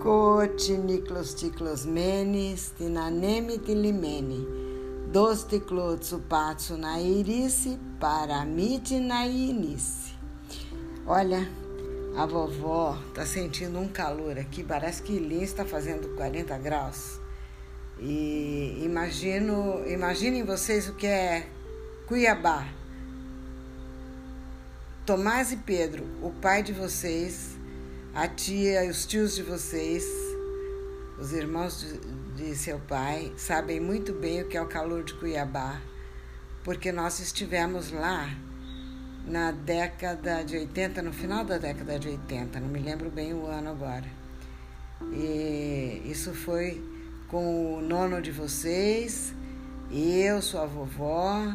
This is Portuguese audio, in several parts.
Cote Niklos Tiklos Menes, Tinaneme Tilimene, Dos Tiklotsu Patsu na Irice, Paramite na Inice. Olha, a vovó tá sentindo um calor aqui, parece que Lins está fazendo 40 graus. E imagino, imaginem vocês o que é Cuiabá. Tomás e Pedro, o pai de vocês, a tia e os tios de vocês, os irmãos de, de seu pai, sabem muito bem o que é o calor de Cuiabá, porque nós estivemos lá na década de 80, no final da década de 80, não me lembro bem o ano agora. E isso foi com o nono de vocês, eu, sua vovó,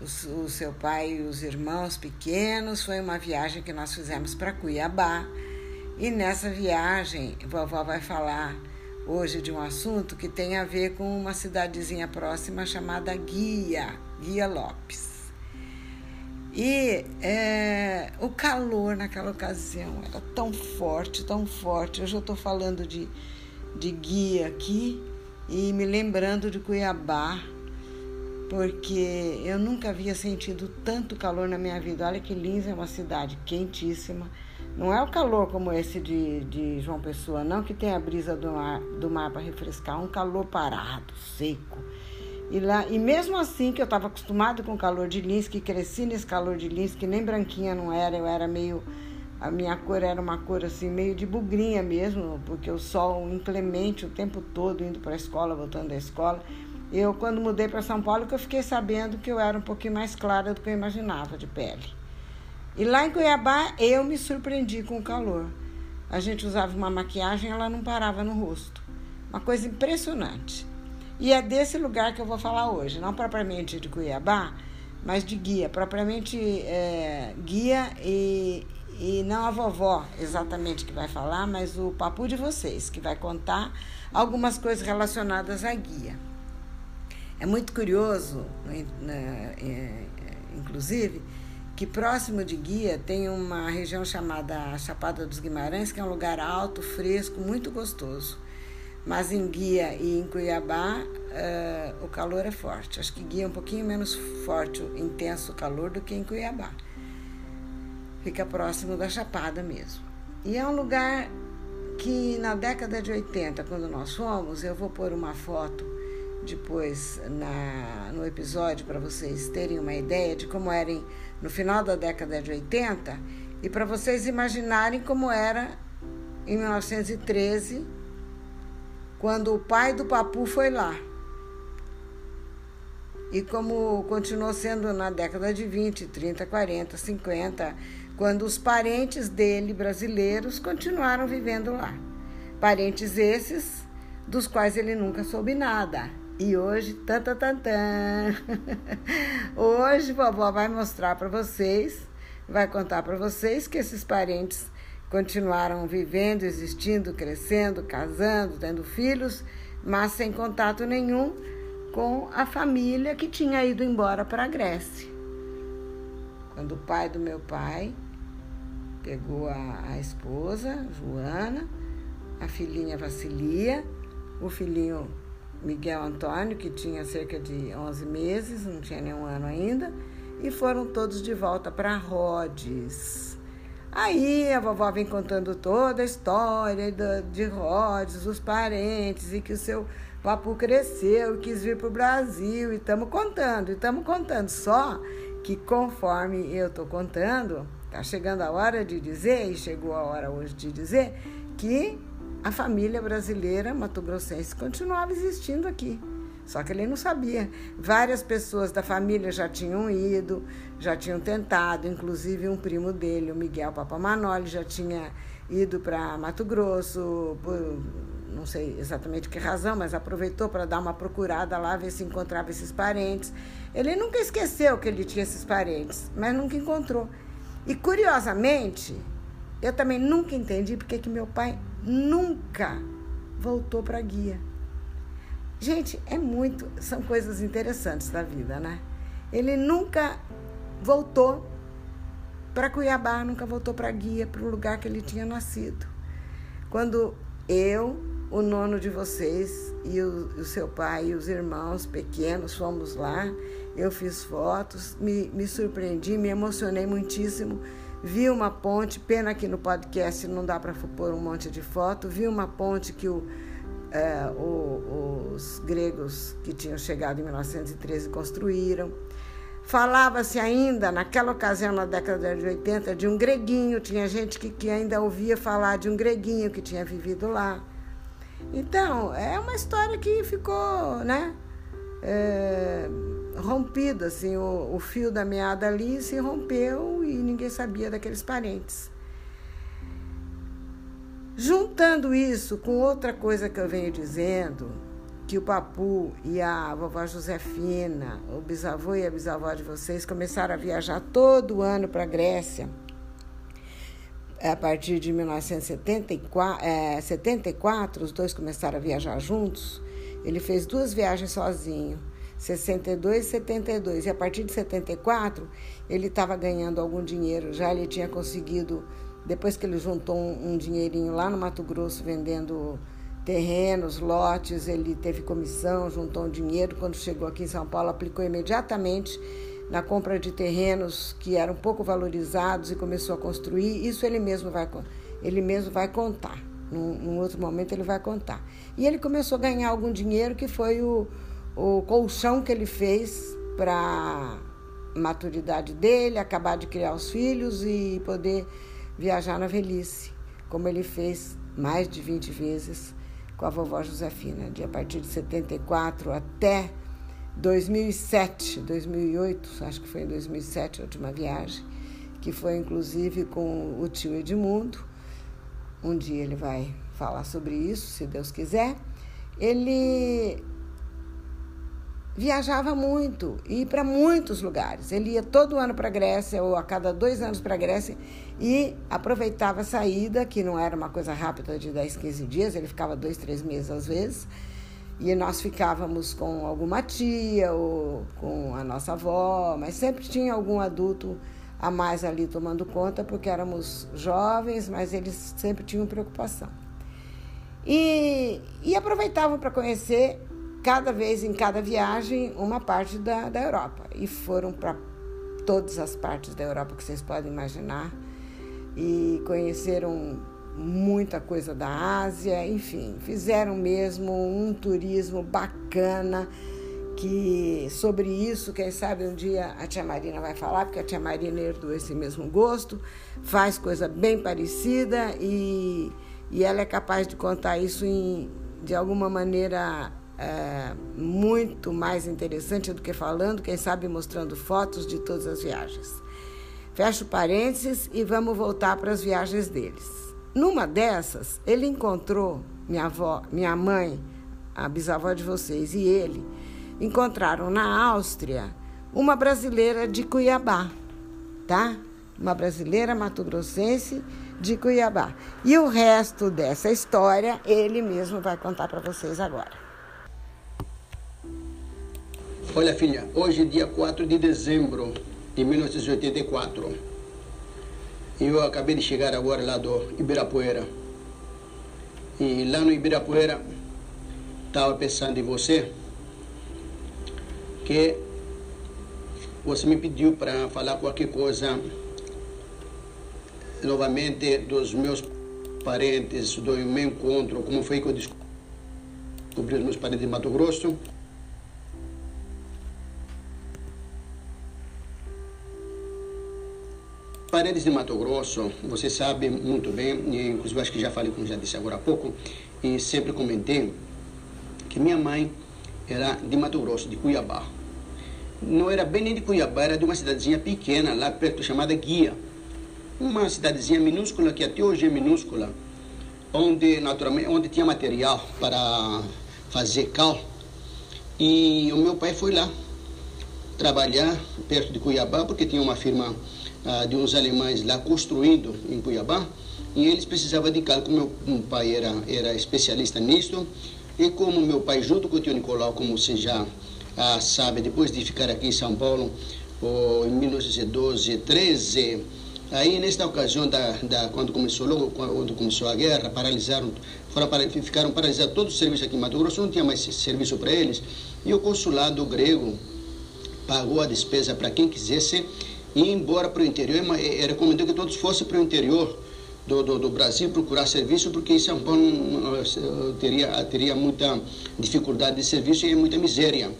o, o seu pai e os irmãos pequenos. Foi uma viagem que nós fizemos para Cuiabá. E nessa viagem, vovó vai falar hoje de um assunto que tem a ver com uma cidadezinha próxima chamada Guia, Guia Lopes. E é, o calor naquela ocasião era tão forte, tão forte. Hoje eu estou falando de, de guia aqui e me lembrando de Cuiabá, porque eu nunca havia sentido tanto calor na minha vida. Olha que Lins é uma cidade quentíssima não é o calor como esse de, de João Pessoa, não, que tem a brisa do mar, do mar para refrescar, um calor parado, seco. E, lá, e mesmo assim, que eu estava acostumado com o calor de Lins, que cresci nesse calor de Lins, que nem branquinha não era, eu era meio. A minha cor era uma cor assim, meio de bugrinha mesmo, porque o sol inclemente o tempo todo, indo para a escola, voltando da escola. Eu, quando mudei para São Paulo, que eu fiquei sabendo que eu era um pouquinho mais clara do que eu imaginava de pele. E lá em Cuiabá eu me surpreendi com o calor. A gente usava uma maquiagem, ela não parava no rosto. Uma coisa impressionante. E é desse lugar que eu vou falar hoje, não propriamente de Cuiabá, mas de guia, propriamente é, guia e, e não a vovó exatamente que vai falar, mas o papo de vocês, que vai contar algumas coisas relacionadas à guia. É muito curioso, é, inclusive, que próximo de Guia tem uma região chamada Chapada dos Guimarães, que é um lugar alto, fresco, muito gostoso. Mas em Guia e em Cuiabá uh, o calor é forte. Acho que Guia é um pouquinho menos forte, intenso calor do que em Cuiabá. Fica próximo da Chapada mesmo. E é um lugar que na década de 80, quando nós fomos, eu vou pôr uma foto depois na, no episódio para vocês terem uma ideia de como eram no final da década de 80 e para vocês imaginarem como era em 1913, quando o pai do Papu foi lá. E como continuou sendo na década de 20, 30, 40, 50, quando os parentes dele, brasileiros, continuaram vivendo lá. Parentes esses dos quais ele nunca soube nada. E hoje, tan, tan, tan, tan. hoje vovó vai mostrar para vocês, vai contar para vocês que esses parentes continuaram vivendo, existindo, crescendo, casando, tendo filhos, mas sem contato nenhum com a família que tinha ido embora para a Grécia. Quando o pai do meu pai pegou a, a esposa, Joana, a filhinha Vassilia, o filhinho Miguel Antônio, que tinha cerca de 11 meses, não tinha nenhum ano ainda, e foram todos de volta para Rhodes. Aí a vovó vem contando toda a história de Rhodes, os parentes, e que o seu papu cresceu e quis vir para o Brasil, e estamos contando, e estamos contando. Só que conforme eu estou contando, está chegando a hora de dizer, e chegou a hora hoje de dizer, que a família brasileira mato-grossense continuava existindo aqui. Só que ele não sabia. Várias pessoas da família já tinham ido, já tinham tentado, inclusive um primo dele, o Miguel Papamanoli, já tinha ido para Mato Grosso, por não sei exatamente que razão, mas aproveitou para dar uma procurada lá, ver se encontrava esses parentes. Ele nunca esqueceu que ele tinha esses parentes, mas nunca encontrou. E curiosamente, eu também nunca entendi porque que meu pai nunca voltou para guia. Gente, é muito, são coisas interessantes da vida, né? Ele nunca voltou para Cuiabá, nunca voltou para guia, para o lugar que ele tinha nascido. Quando eu, o nono de vocês e o, o seu pai e os irmãos pequenos fomos lá. Eu fiz fotos, me, me surpreendi, me emocionei muitíssimo. Vi uma ponte, pena que no podcast não dá para pôr um monte de foto. Vi uma ponte que o, é, o, os gregos que tinham chegado em 1913 construíram. Falava-se ainda, naquela ocasião, na década de 80, de um greguinho. Tinha gente que, que ainda ouvia falar de um greguinho que tinha vivido lá. Então, é uma história que ficou, né? É, rompido, assim, o, o fio da meada ali se rompeu e ninguém sabia daqueles parentes. Juntando isso com outra coisa que eu venho dizendo, que o Papu e a vovó Josefina, o bisavô e a bisavó de vocês, começaram a viajar todo ano para a Grécia. A partir de 1974, é, 74, os dois começaram a viajar juntos. Ele fez duas viagens sozinho, 62 e 72. E a partir de 74, ele estava ganhando algum dinheiro. Já ele tinha conseguido, depois que ele juntou um, um dinheirinho lá no Mato Grosso vendendo terrenos, lotes, ele teve comissão, juntou um dinheiro. Quando chegou aqui em São Paulo, aplicou imediatamente na compra de terrenos que eram pouco valorizados e começou a construir. Isso ele mesmo vai, ele mesmo vai contar. Num, num outro momento ele vai contar. E ele começou a ganhar algum dinheiro que foi o, o colchão que ele fez para maturidade dele, acabar de criar os filhos e poder viajar na velhice, como ele fez mais de 20 vezes com a vovó Josefina, de a partir de 74 até 2007, 2008, acho que foi em 2007 a última viagem, que foi inclusive com o tio Edmundo. Um dia ele vai falar sobre isso, se Deus quiser. Ele viajava muito e para muitos lugares. Ele ia todo ano para a Grécia ou a cada dois anos para a Grécia e aproveitava a saída, que não era uma coisa rápida de 10, 15 dias, ele ficava dois, três meses às vezes. E nós ficávamos com alguma tia ou com a nossa avó, mas sempre tinha algum adulto a mais ali tomando conta, porque éramos jovens, mas eles sempre tinham preocupação. E, e aproveitavam para conhecer cada vez em cada viagem uma parte da, da Europa. E foram para todas as partes da Europa que vocês podem imaginar. E conheceram muita coisa da Ásia, enfim, fizeram mesmo um turismo bacana. Que sobre isso, quem sabe um dia a tia Marina vai falar, porque a tia Marina herdou esse mesmo gosto, faz coisa bem parecida e, e ela é capaz de contar isso em, de alguma maneira é, muito mais interessante do que falando, quem sabe mostrando fotos de todas as viagens. Fecho parênteses e vamos voltar para as viagens deles. Numa dessas, ele encontrou minha avó, minha mãe, a bisavó de vocês e ele encontraram na Áustria uma brasileira de Cuiabá, tá? Uma brasileira mato-grossense de Cuiabá. E o resto dessa história ele mesmo vai contar para vocês agora. Olha, filha, hoje é dia 4 de dezembro de 1984. Eu acabei de chegar agora lá do Ibirapuera. E lá no Ibirapuera, estava pensando em você, que você me pediu para falar qualquer coisa novamente dos meus parentes, do meu encontro, como foi que eu descobri os meus parentes de Mato Grosso. Paredes de Mato Grosso, você sabe muito bem, inclusive acho que já falei, como já disse agora há pouco, e sempre comentei que minha mãe era de Mato Grosso, de Cuiabá. Não era bem nem de Cuiabá, era de uma cidadezinha pequena, lá perto, chamada Guia. Uma cidadezinha minúscula, que até hoje é minúscula, onde, naturalmente, onde tinha material para fazer cal. E o meu pai foi lá trabalhar perto de Cuiabá, porque tinha uma firma ah, de uns alemães lá construindo em Cuiabá e eles precisavam de cal. Como meu pai era, era especialista nisto e como meu pai, junto com o tio Nicolau, como você já ah, sabe, depois de ficar aqui em São Paulo, oh, em 1912, 13, Aí, nesta ocasião, da, da, quando começou logo quando começou a guerra, paralisaram, foram, ficaram paralisados todos os serviços aqui em Mato Grosso, não tinha mais serviço para eles. E o consulado grego pagou a despesa para quem quisesse ir embora para o interior. Ele recomendou que todos fossem para o interior do, do, do, Brasil procurar serviço, porque em São Paulo teria, teria muita dificuldade de serviço e muita miséria.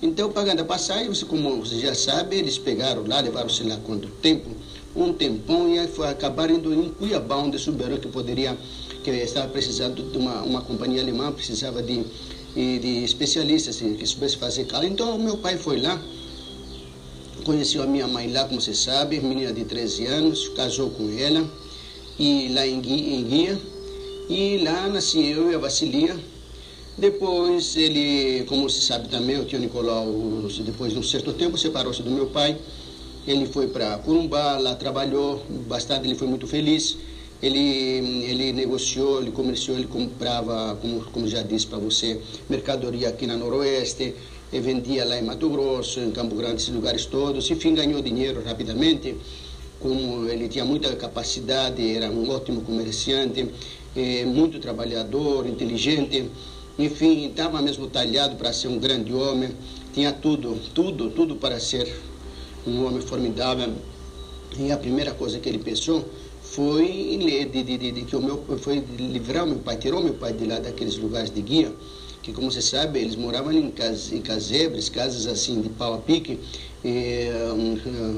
Então, pagando a passagem, você, como você já sabe, eles pegaram lá, levaram sei lá quanto tempo um tempão e foi, acabaram indo em Cuiabá, onde souberam que poderia, que estava precisando de uma, uma companhia alemã, precisava de, de especialistas que soubesse fazer cala. Então, meu pai foi lá, conheceu a minha mãe lá, como você sabe, menina de 13 anos, casou com ela, e lá em Guia, em Guia e lá nasci eu e a Vasilia. Depois ele, como você sabe também, o tio Nicolau, depois de um certo tempo, separou-se do meu pai ele foi para Corumbá, lá trabalhou bastante, ele foi muito feliz. Ele, ele negociou, ele comerciou, ele comprava, como, como já disse para você, mercadoria aqui na Noroeste, e vendia lá em Mato Grosso, em Campo Grande, esses lugares todos. Enfim, ganhou dinheiro rapidamente, como ele tinha muita capacidade, era um ótimo comerciante, eh, muito trabalhador, inteligente. Enfim, estava mesmo talhado para ser um grande homem, tinha tudo, tudo, tudo para ser um homem formidável. E a primeira coisa que ele pensou foi de, de, de, de, que o meu foi livrar o meu pai, tirou meu pai de lá daqueles lugares de guia, que como você sabe, eles moravam em, cas, em casebres, casas assim de pau a pique, e,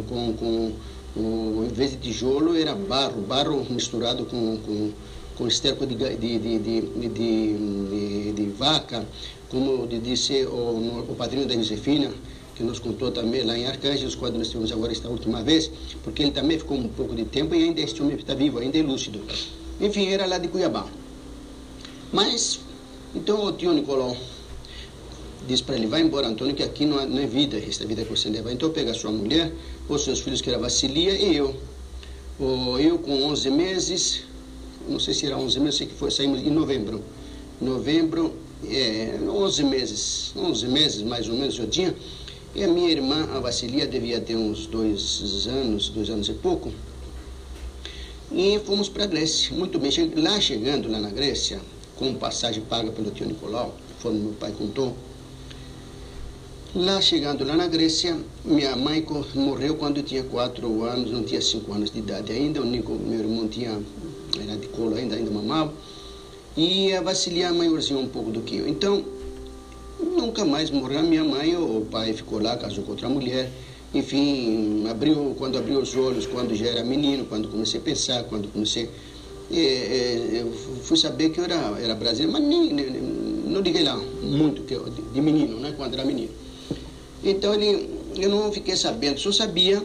com, com em vez de tijolo era barro, barro misturado com, com, com esterco de, de, de, de, vaca, como disse o, o padrinho da Josefina, que nos contou também lá em Arcângelos, quando nós estivemos agora esta última vez, porque ele também ficou um pouco de tempo e ainda este homem está vivo, ainda é lúcido. Enfim, era lá de Cuiabá. Mas, então o tio Nicolau disse para ele, vai embora Antônio, que aqui não é, não é vida, esta vida que você leva. Então pega sua mulher, os seus filhos, que era Vassilia, e eu. Eu com 11 meses, não sei se era 11 meses, sei que foi, saímos em novembro. Novembro, é, 11 meses, 11 meses mais ou menos eu tinha. E a minha irmã, a Vassilia, devia ter uns dois anos, dois anos e pouco. E fomos para a Grécia. Muito bem, lá chegando lá na Grécia, com passagem paga pelo tio Nicolau, conforme meu pai contou. Lá chegando lá na Grécia, minha mãe morreu quando eu tinha quatro anos, não tinha cinco anos de idade ainda. O Nico, meu irmão, tinha, era de colo ainda, ainda mamava. E a Vassilia, maiorzinha um pouco do que eu. Então, nunca mais morreu. A minha mãe, o pai ficou lá, casou com outra mulher. Enfim, abriu, quando abriu os olhos, quando já era menino, quando comecei a pensar, quando comecei. É, é, eu fui saber que eu era, era brasileiro, mas nem, nem, não liguei lá muito que eu, de menino, né, quando era menino. Então ele, eu não fiquei sabendo, só sabia,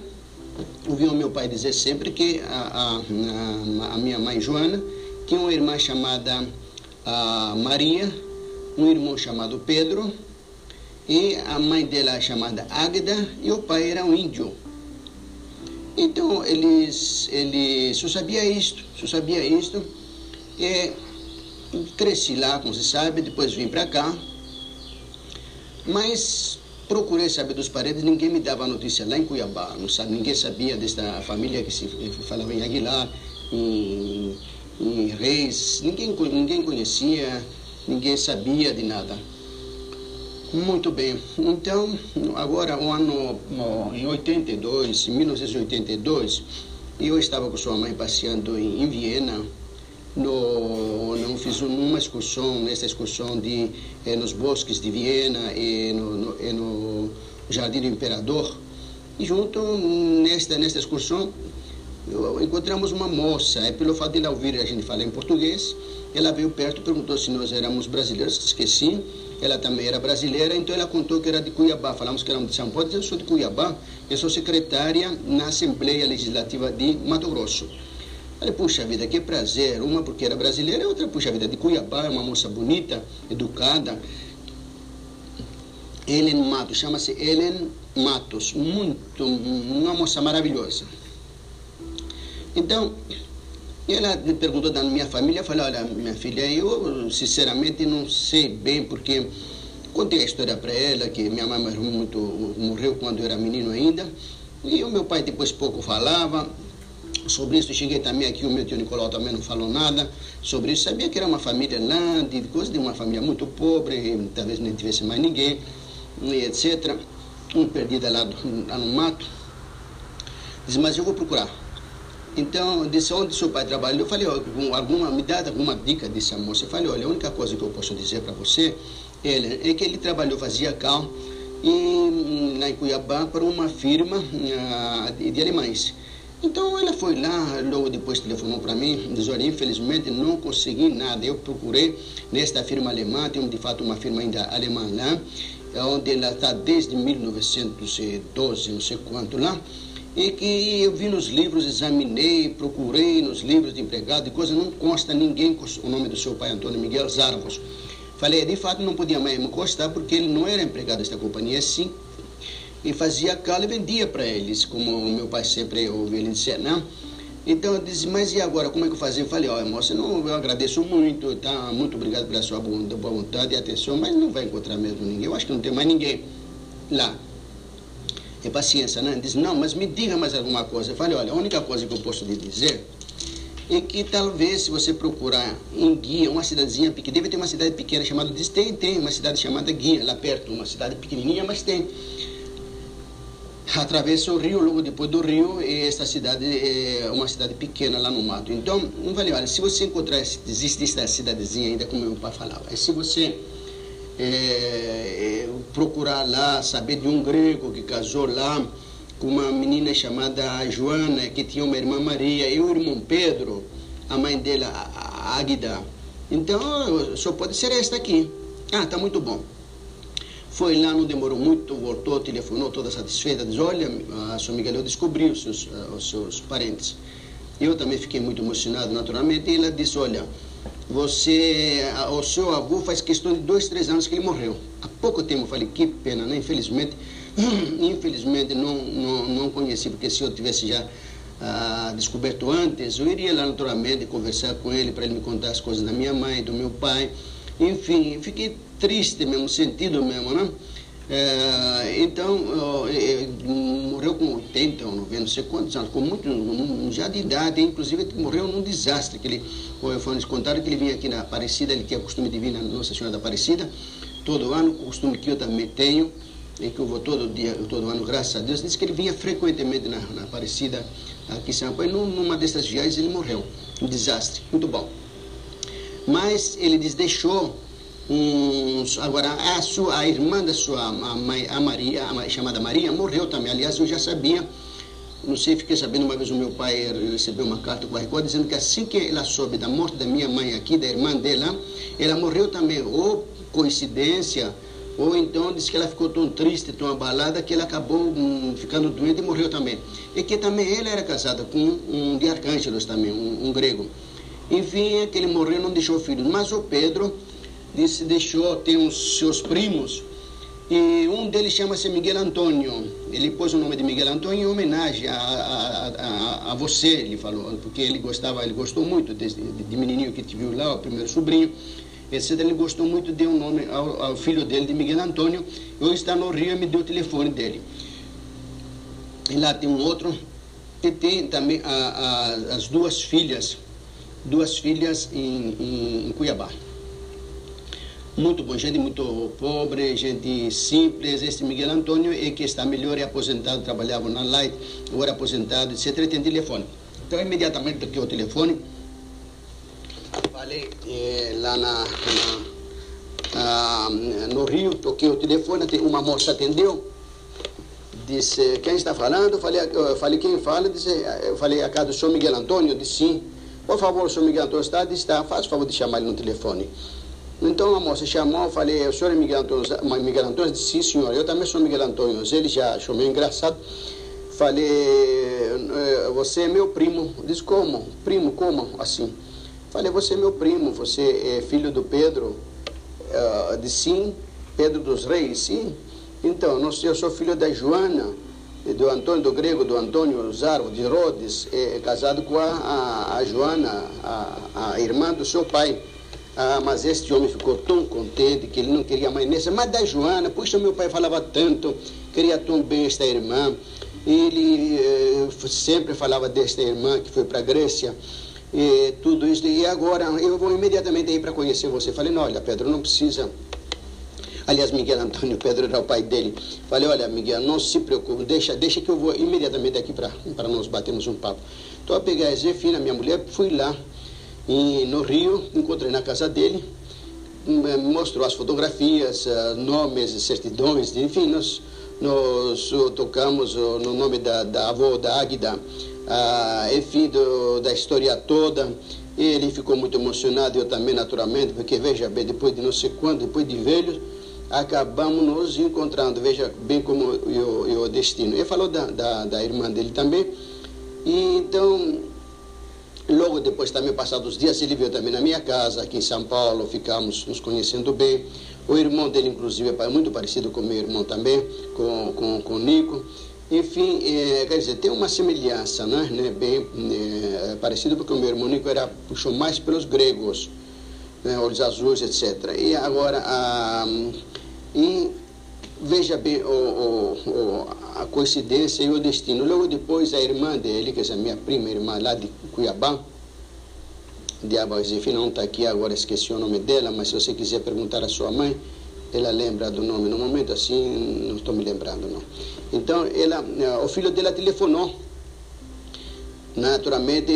ouvi o meu pai dizer sempre que a, a, a minha mãe Joana tinha uma irmã chamada Maria, um irmão chamado Pedro e a mãe dela chamada Águeda e o pai era um índio. Então eles, ele só sabia isto, só sabia isto. E cresci lá, como você sabe, depois vim para cá. Mas procurei saber dos parentes, ninguém me dava notícia lá em Cuiabá. Não sabe, ninguém sabia desta família que se falava em Aguilar, em, em Reis, ninguém, ninguém conhecia ninguém sabia de nada. Muito bem. Então, agora, o ano em 82, 1982, eu estava com sua mãe passeando em, em Viena. No, não fiz uma excursão, nessa excursão de, eh, nos bosques de Viena e no, no, e no Jardim do Imperador. E junto nesta, nesta excursão encontramos uma moça, é pelo fato de ela ouvir a gente falar em português, ela veio perto e perguntou se nós éramos brasileiros, esqueci. Ela também era brasileira, então ela contou que era de Cuiabá. Falamos que éramos de São Paulo, eu sou de Cuiabá, eu sou secretária na Assembleia Legislativa de Mato Grosso. Falei, puxa vida, que prazer. Uma porque era brasileira, outra, puxa vida, de Cuiabá, é uma moça bonita, educada. Helen Matos, chama-se Helen Matos, muito, uma moça maravilhosa. Então, ela me perguntou da minha família, eu falei, olha, minha filha, eu sinceramente não sei bem, porque contei a história para ela, que minha mãe morreu, muito, morreu quando eu era menino ainda, e o meu pai depois pouco falava, Sobre isso, cheguei também aqui, o meu tio Nicolau também não falou nada sobre isso. Sabia que era uma família lá, de coisa de uma família muito pobre, talvez não tivesse mais ninguém, etc. Um perdida lá, lá no mato. Diz, mas eu vou procurar. Então, disse onde seu pai trabalhou. Eu falei, alguma, me dá alguma dica desse moça. Eu falei, olha, a única coisa que eu posso dizer para você ele, é que ele trabalhou, fazia carro em, em Cuiabá para uma firma uh, de, de alemães. Então ela foi lá, logo depois telefonou para mim, disse, olha, infelizmente não consegui nada. Eu procurei nesta firma alemã, tem de fato uma firma ainda alemã lá, onde ela está desde 1912, não sei quanto lá, e que eu vi nos livros, examinei, procurei nos livros de empregado e coisa, não consta ninguém com o nome do seu pai Antônio Miguel Zarvos. Falei, de fato não podia mais me constar porque ele não era empregado desta companhia, sim e fazia calo e vendia para eles, como o meu pai sempre ouviu ele dizer, não. Então eu disse, mas e agora, como é que eu fazia? Eu falei, olha moça, não, eu agradeço muito, tá? Muito obrigado pela sua boa vontade e atenção, mas não vai encontrar mesmo ninguém, eu acho que não tem mais ninguém lá. É paciência, né? Diz, não, mas me diga mais alguma coisa. Eu falei, olha, a única coisa que eu posso lhe dizer é que talvez se você procurar em Guia, uma cidadezinha pequena, deve ter uma cidade pequena chamada, diz, tem, tem uma cidade chamada Guia, lá perto, uma cidade pequenininha, mas tem atravessa o rio, logo depois do rio, esta cidade é uma cidade pequena lá no mato. Então, não vale, olha, se você encontrar, existe esta cidadezinha ainda, como meu pai falava, se você é, é, procurar lá, saber de um grego que casou lá com uma menina chamada Joana, que tinha uma irmã Maria, e o irmão Pedro, a mãe dela, a Águida. Então, só pode ser esta aqui. Ah, tá muito bom. Foi lá, não demorou muito, voltou, telefonou toda satisfeita, diz, olha, a sua Miguel, eu descobri os seus, uh, os seus parentes. Eu também fiquei muito emocionado, naturalmente, e ela disse, olha, você, o seu avô faz questão de dois, três anos que ele morreu. Há pouco tempo eu falei, que pena, né? Infelizmente, infelizmente não, não, não conheci, porque se eu tivesse já ah, descoberto antes, eu iria lá naturalmente conversar com ele para ele me contar as coisas da minha mãe, do meu pai. Enfim, fiquei triste mesmo, sentido mesmo, né? É, então, é, morreu com 80 ou 90, não sei quantos anos, com muito, já de idade, inclusive morreu num desastre, que ele, foi nos contaram que ele vinha aqui na Aparecida, ele tinha costume de vir na Nossa Senhora da Aparecida, todo ano, costume que eu também tenho, em que eu vou todo dia, todo ano, graças a Deus, disse que ele vinha frequentemente na, na Aparecida, aqui em São Paulo, e numa dessas viagens ele morreu, um desastre, muito bom. Mas ele diz, deixou uns, agora a sua a irmã da sua mãe, a Maria, a chamada Maria, morreu também. Aliás, eu já sabia, não sei, fiquei sabendo uma vez o meu pai recebeu uma carta a Record dizendo que assim que ela soube da morte da minha mãe aqui, da irmã dela, ela morreu também. Ou coincidência, ou então disse que ela ficou tão triste, tão abalada, que ela acabou hum, ficando doente e morreu também. E que também ela era casada com um de Arcângelos também, um, um grego. Enfim, é que ele morreu não deixou filhos. Mas o Pedro disse, deixou, tem os seus primos, e um deles chama-se Miguel Antônio. Ele pôs o nome de Miguel Antônio em homenagem a, a, a, a você, ele falou, porque ele gostava, ele gostou muito de, de, menininho que te viu lá, o primeiro sobrinho, etc. Ele gostou muito, deu um nome ao, ao, filho dele, de Miguel Antônio. Hoje está no Rio e me deu o telefone dele. E lá tem um outro, que tem também as duas filhas, duas filhas em, em, em Cuiabá muito bom, gente muito pobre, gente simples. Este Miguel Antônio é que está melhor, é aposentado, trabalhava na Light, agora aposentado, etc. Tem telefone. Então, imediatamente toquei o telefone, falei eh, lá na, na ah, no Rio, toquei o telefone, uma moça atendeu, disse, quem está falando? Falei, eu falei quem fala? Disse, eu falei, a casa do senhor Miguel Antônio? Disse, sim. Por favor, o senhor Miguel Antônio está? Disse, está, faz favor de chamar ele no telefone. Então a moça chamou, eu falei, o senhor é Miguel Antônio? Miguel Antônio disse, sim senhor, eu também sou Miguel Antônio. Ele já achou meio engraçado. Falei, eh, você é meu primo. Disse, como? Primo, como? Assim. Falei, você é meu primo, você é filho do Pedro? Uh, disse, sim. Pedro dos Reis, sim. Então, não sei, eu sou filho da Joana, do Antônio, do grego, do Antônio Zarvo, de Rhodes, é, casado com a, a, a Joana, a, a irmã do seu pai. Ah, mas este homem ficou tão contente que ele não queria mais nessa. Mas da Joana, puxa, meu pai falava tanto, queria tão bem esta irmã. Ele eh, sempre falava desta irmã que foi para a Grécia, e tudo isso. E agora eu vou imediatamente ir para conhecer você. Falei, não, olha, Pedro, não precisa. Aliás, Miguel Antônio Pedro era o pai dele. Falei, olha, Miguel, não se preocupe, deixa, deixa que eu vou imediatamente aqui para nós batermos um papo. Então eu peguei a Zefina, minha mulher, fui lá e, no Rio, encontrei na casa dele, me mostrou as fotografias, uh, nomes, certidões, enfim, nós, nós tocamos no nome da, da avó da Águida, uh, enfim, do, da história toda. Ele ficou muito emocionado, eu também, naturalmente, porque veja bem, depois de não sei quanto, depois de velhos, acabamos nos encontrando, veja bem como o destino. Ele falou da, da, da irmã dele também, e então Logo depois, também passados dias, ele veio também na minha casa, aqui em São Paulo, ficamos nos conhecendo bem. O irmão dele, inclusive, é muito parecido com meu irmão também, com, com, com o Nico. Enfim, é, quer dizer, tem uma semelhança, né? né bem é, parecido, porque o meu irmão Nico era, puxou mais pelos gregos, né? olhos azuis, etc. E agora, a, e veja bem o, o, o, a coincidência e o destino. Logo depois, a irmã dele, que é a minha prima irmã lá de Cuiabá, Diabo enfim, não está aqui agora, esqueci o nome dela, mas se você quiser perguntar à sua mãe, ela lembra do nome. No momento assim, não estou me lembrando, não. Então, ela, eh, o filho dela telefonou. Naturalmente,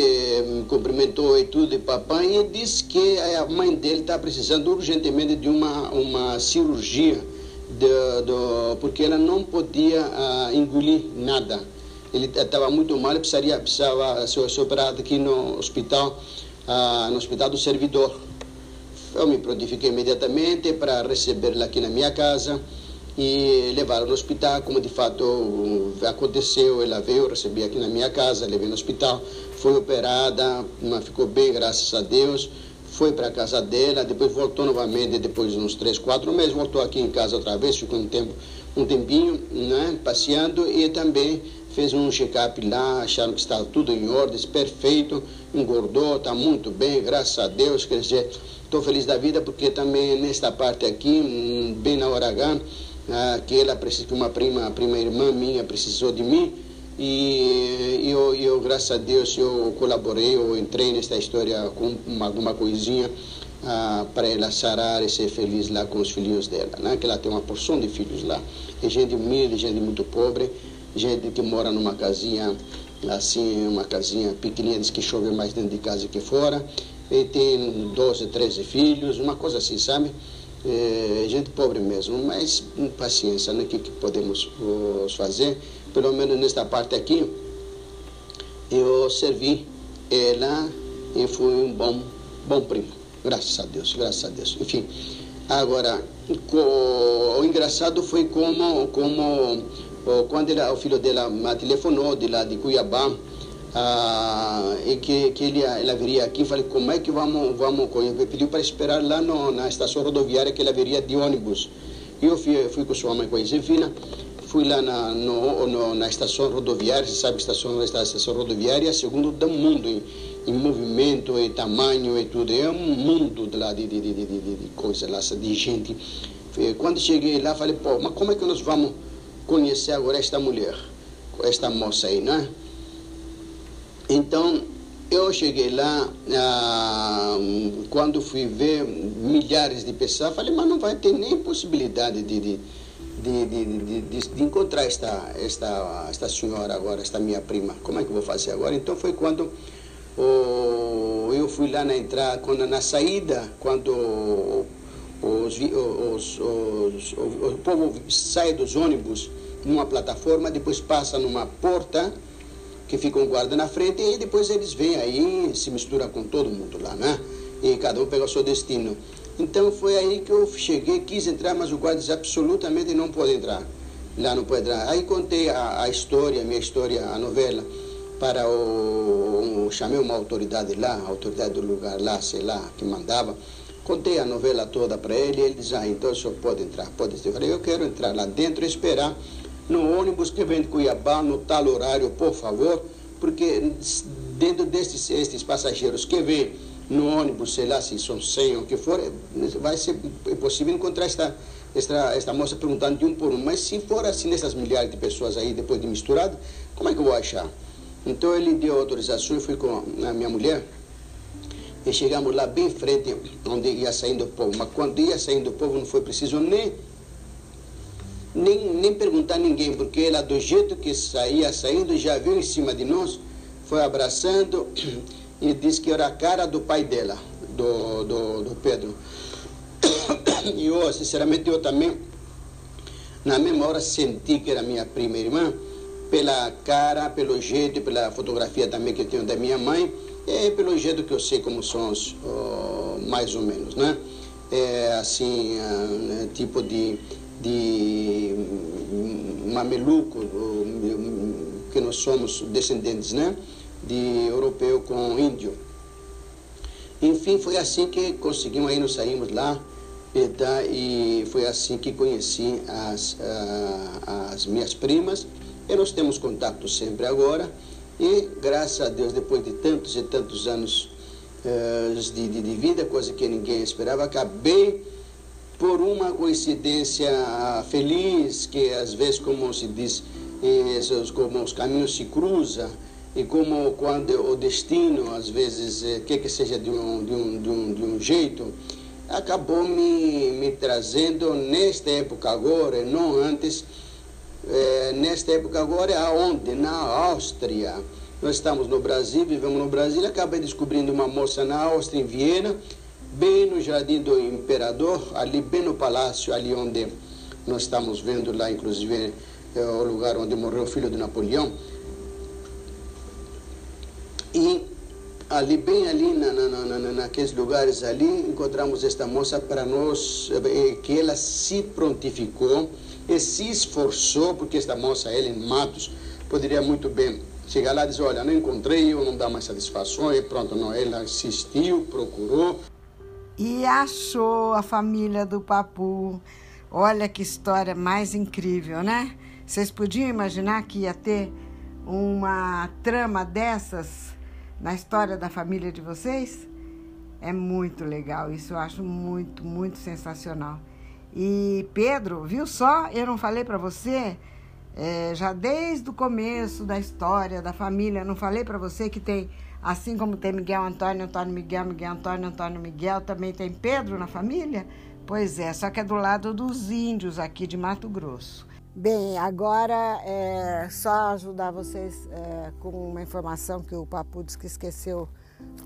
me cumprimentou e tudo, e papai, e disse que a mãe dele está precisando urgentemente de uma, uma cirurgia porque ela não podia uh, engolir nada. Ele estava muito mal, precisaria, precisava ser operado aqui no hospital, uh, no hospital do servidor. Eu me prontifiquei imediatamente para recebê-la aqui na minha casa e levá-la no hospital, como de fato aconteceu. Ela veio, recebi aqui na minha casa, levei no hospital, foi operada, ficou bem, graças a Deus foi para a casa dela, depois voltou novamente, depois de uns três, quatro meses, voltou aqui em casa outra vez, ficou um tempo, um tempinho, né, passeando e também fez um check-up lá, acharam que estava tudo em ordem, perfeito, engordou, está muito bem, graças a Deus, quer dizer, estou feliz da vida porque também nesta parte aqui, hum, bem na hora H, ah, que ela precisa, que uma prima, prima irmã minha precisou de mim, e eu, eu, graças a Deus, eu colaborei, eu entrei nesta história com uma, alguma coisinha ah, para ela sarar e ser feliz lá com os filhos dela, né? que ela tem uma porção de filhos lá. É gente humilde, gente muito pobre, gente que mora numa casinha, assim, uma casinha pequenininha, diz que chove mais dentro de casa que fora, e tem 12, 13 filhos, uma coisa assim, sabe? É, gente pobre mesmo, mas paciência, né? O que, que podemos uh, fazer? Pelo menos nesta parte aqui, eu servi ela e fui um bom, bom primo. Graças a Deus, graças a Deus. Enfim, agora, o, engraçado foi como, como quando ela, o filho dela me telefonou de lá de Cuiabá, ah, e que, que ele, ela viria aqui, falei, como é que vamos, vamos, pediu para esperar lá no, na estação rodoviária que ela viria de ônibus. E eu fui, fui com sua mãe, com a Josefina, fui lá na, no, no, na estação rodoviária, você sabe estação, a estação rodoviária é a segunda do mundo em, em, movimento e tamanho e tudo. É um mundo de, lá de, de, de, de, de coisa lá, de gente. Quando cheguei lá, falei, pô, mas como é que nós vamos conhecer agora esta mulher, esta moça aí, né? Então, eu cheguei lá, ah, quando fui ver milhares de pessoas, falei, mas não vai ter nem possibilidade de, de de, de, de, de, encontrar esta, esta, esta senhora agora, esta minha prima. Como é que eu vou fazer agora? Então foi quando eu fui lá na entrada, quando, na saída, quando os, os, os, o povo sai dos ônibus numa plataforma, depois passa numa porta que fica um guarda na frente e depois eles vêm aí, se misturam com todo mundo lá, né? E cada um pega o seu destino. Então foi aí que eu cheguei, quis entrar, mas o guarda disse absolutamente não pode entrar. Lá não pode entrar. Aí contei a, a história, a minha história, a novela, para o, o, Chamei uma autoridade lá, a autoridade do lugar lá, sei lá, que mandava. Contei a novela toda para ele ele disse, ah, então o senhor pode entrar, pode entrar. Eu falei, eu quero entrar lá dentro e esperar no ônibus que vem de Cuiabá, no tal horário, por favor, porque dentro destes estes passageiros que vê no ônibus, sei lá se são 100 ou o que for, vai ser possível encontrar esta, esta, esta moça perguntando de um por um. Mas se for assim, nessas milhares de pessoas aí, depois de misturado, como é que eu vou achar? Então ele deu autorização, eu fui com a minha mulher, e chegamos lá bem frente onde ia saindo o povo. Mas quando ia saindo o povo, não foi preciso nem, nem, nem perguntar a ninguém, porque ela, do jeito que saía saindo, já veio em cima de nós, foi abraçando e disse que era a cara do pai dela, do, do, do Pedro. E eu, sinceramente, eu também, na mesma hora, senti que era minha prima irmã, pela cara, pelo jeito, pela fotografia também que eu tenho da minha mãe, e pelo jeito que eu sei como são os, oh, mais ou menos, né? É assim, uh, tipo de, de mameluco, que nós somos descendentes, né? De europeu com índio. Enfim, foi assim que conseguimos, aí nós saímos lá, e, foi assim que conheci as, as minhas primas, e nós temos contato sempre agora, e graças a Deus, depois de tantos e tantos anos uh, de, de, de, vida, coisa que ninguém esperava, acabei por uma coincidência feliz, que às vezes, como se diz, como os caminhos se cruzam, e como quando o destino, às vezes, eh, quer que seja de um, de um, de um, de um jeito, acabou me, me trazendo nesta época agora, e não antes, é, nesta época agora, aonde? Na Áustria. Nós estamos no Brasil, vivemos no Brasil, acabei descobrindo uma moça na Áustria, em Viena, bem no Jardim do Imperador, ali bem no palácio, ali onde nós estamos vendo lá, inclusive, é o lugar onde morreu o filho de Napoleão. E ali, bem ali, na, na, na, naqueles lugares ali, encontramos esta moça para nós, eh, que ela se prontificou e se esforçou, porque esta moça, Ellen Matos, poderia muito bem chegar lá e dizer, olha, não encontrei, eu não dá mais satisfação, e pronto, não, ela assistiu, procurou. E achou a família do Papu. Olha que história mais incrível, né? Vocês podiam imaginar que ia ter uma trama dessas na história da família de vocês? É muito legal, isso eu acho muito, muito sensacional. E Pedro, viu só? Eu não falei para você, é, já desde o começo da história da família, não falei para você que tem, assim como tem Miguel Antônio, Antônio Miguel, Miguel Antônio, Antônio Miguel, também tem Pedro na família? Pois é, só que é do lado dos índios aqui de Mato Grosso. Bem, agora é só ajudar vocês é, com uma informação que o Papu disse que esqueceu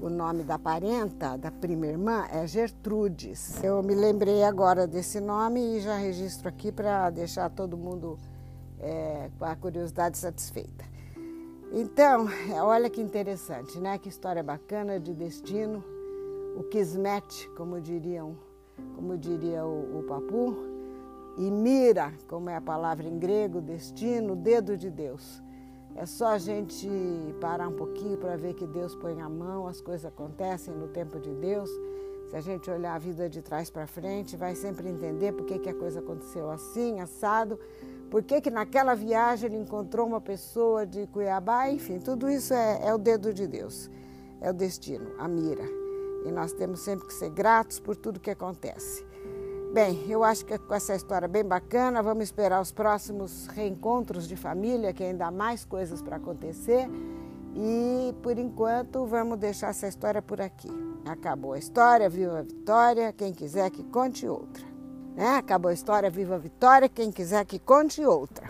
o nome da parenta, da prima irmã, é Gertrudes. Eu me lembrei agora desse nome e já registro aqui para deixar todo mundo é, com a curiosidade satisfeita. Então, olha que interessante, né? Que história bacana de destino. O Kismet, como diriam, como diria o, o Papu, e mira, como é a palavra em grego, destino, dedo de Deus. É só a gente parar um pouquinho para ver que Deus põe a mão, as coisas acontecem no tempo de Deus. Se a gente olhar a vida de trás para frente, vai sempre entender por que, que a coisa aconteceu assim, assado, por que, que naquela viagem ele encontrou uma pessoa de Cuiabá, enfim, tudo isso é, é o dedo de Deus, é o destino, a mira. E nós temos sempre que ser gratos por tudo que acontece. Bem, eu acho que com essa história bem bacana, vamos esperar os próximos reencontros de família, que ainda há mais coisas para acontecer. E por enquanto vamos deixar essa história por aqui. Acabou a história, viva a vitória, quem quiser que conte outra. Né? Acabou a história, viva a vitória, quem quiser que conte outra.